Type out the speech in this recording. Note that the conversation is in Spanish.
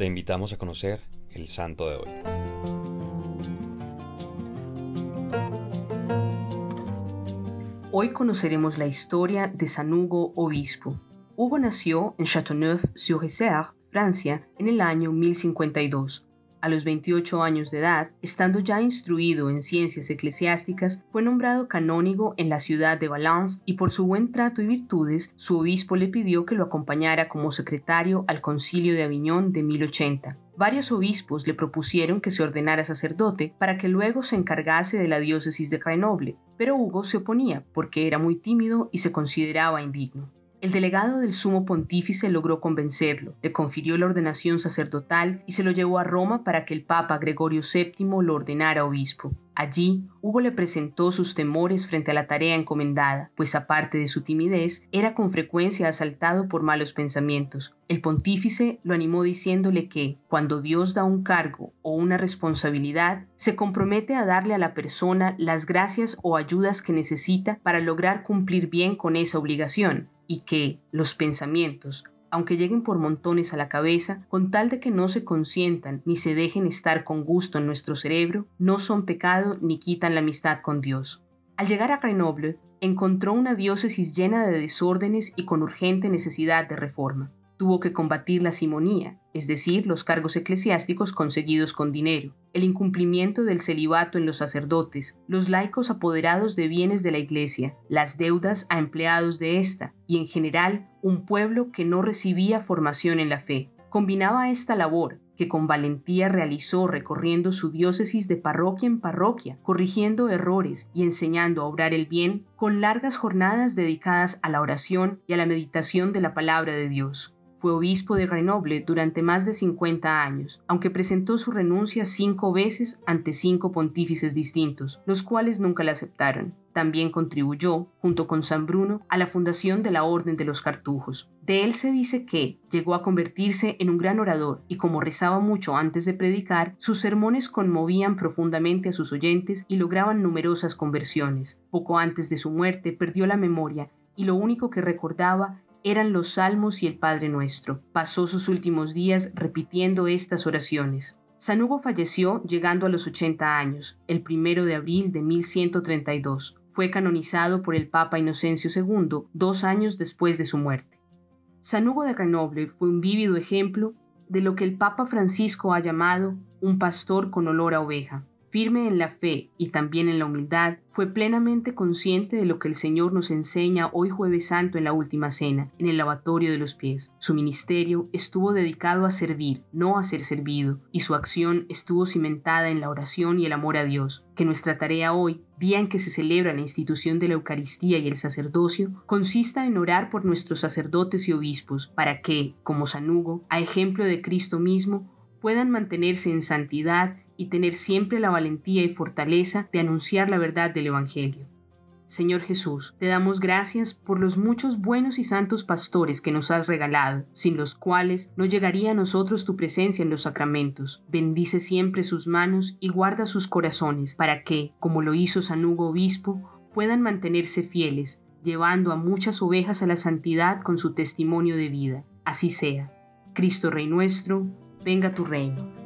Te invitamos a conocer el santo de hoy. Hoy conoceremos la historia de San Hugo Obispo. Hugo nació en Châteauneuf-sur-Isère, Francia, en el año 1052 a los 28 años de edad, estando ya instruido en ciencias eclesiásticas, fue nombrado canónigo en la ciudad de Valence y por su buen trato y virtudes, su obispo le pidió que lo acompañara como secretario al concilio de Aviñón de 1080. Varios obispos le propusieron que se ordenara sacerdote para que luego se encargase de la diócesis de Grenoble, pero Hugo se oponía porque era muy tímido y se consideraba indigno. El delegado del sumo pontífice logró convencerlo, le confirió la ordenación sacerdotal y se lo llevó a Roma para que el Papa Gregorio VII lo ordenara obispo. Allí, Hugo le presentó sus temores frente a la tarea encomendada, pues aparte de su timidez, era con frecuencia asaltado por malos pensamientos. El pontífice lo animó diciéndole que, cuando Dios da un cargo o una responsabilidad, se compromete a darle a la persona las gracias o ayudas que necesita para lograr cumplir bien con esa obligación, y que los pensamientos, aunque lleguen por montones a la cabeza, con tal de que no se consientan ni se dejen estar con gusto en nuestro cerebro, no son pecado ni quitan la amistad con Dios. Al llegar a Grenoble, encontró una diócesis llena de desórdenes y con urgente necesidad de reforma tuvo que combatir la simonía, es decir, los cargos eclesiásticos conseguidos con dinero, el incumplimiento del celibato en los sacerdotes, los laicos apoderados de bienes de la Iglesia, las deudas a empleados de ésta y en general un pueblo que no recibía formación en la fe. Combinaba esta labor, que con valentía realizó recorriendo su diócesis de parroquia en parroquia, corrigiendo errores y enseñando a obrar el bien, con largas jornadas dedicadas a la oración y a la meditación de la palabra de Dios. Fue obispo de Grenoble durante más de 50 años, aunque presentó su renuncia cinco veces ante cinco pontífices distintos, los cuales nunca la aceptaron. También contribuyó, junto con San Bruno, a la fundación de la Orden de los Cartujos. De él se dice que llegó a convertirse en un gran orador y como rezaba mucho antes de predicar, sus sermones conmovían profundamente a sus oyentes y lograban numerosas conversiones. Poco antes de su muerte perdió la memoria y lo único que recordaba eran los salmos y el Padre Nuestro. Pasó sus últimos días repitiendo estas oraciones. San Hugo falleció llegando a los 80 años, el primero de abril de 1132. Fue canonizado por el Papa Inocencio II dos años después de su muerte. San Hugo de Grenoble fue un vívido ejemplo de lo que el Papa Francisco ha llamado un pastor con olor a oveja. Firme en la fe y también en la humildad, fue plenamente consciente de lo que el Señor nos enseña hoy jueves santo en la última cena, en el lavatorio de los pies. Su ministerio estuvo dedicado a servir, no a ser servido, y su acción estuvo cimentada en la oración y el amor a Dios. Que nuestra tarea hoy, día en que se celebra la institución de la Eucaristía y el sacerdocio, consista en orar por nuestros sacerdotes y obispos, para que, como San Hugo, a ejemplo de Cristo mismo, puedan mantenerse en santidad y tener siempre la valentía y fortaleza de anunciar la verdad del Evangelio. Señor Jesús, te damos gracias por los muchos buenos y santos pastores que nos has regalado, sin los cuales no llegaría a nosotros tu presencia en los sacramentos. Bendice siempre sus manos y guarda sus corazones, para que, como lo hizo San Hugo Obispo, puedan mantenerse fieles, llevando a muchas ovejas a la santidad con su testimonio de vida. Así sea. Cristo Rey nuestro, venga tu reino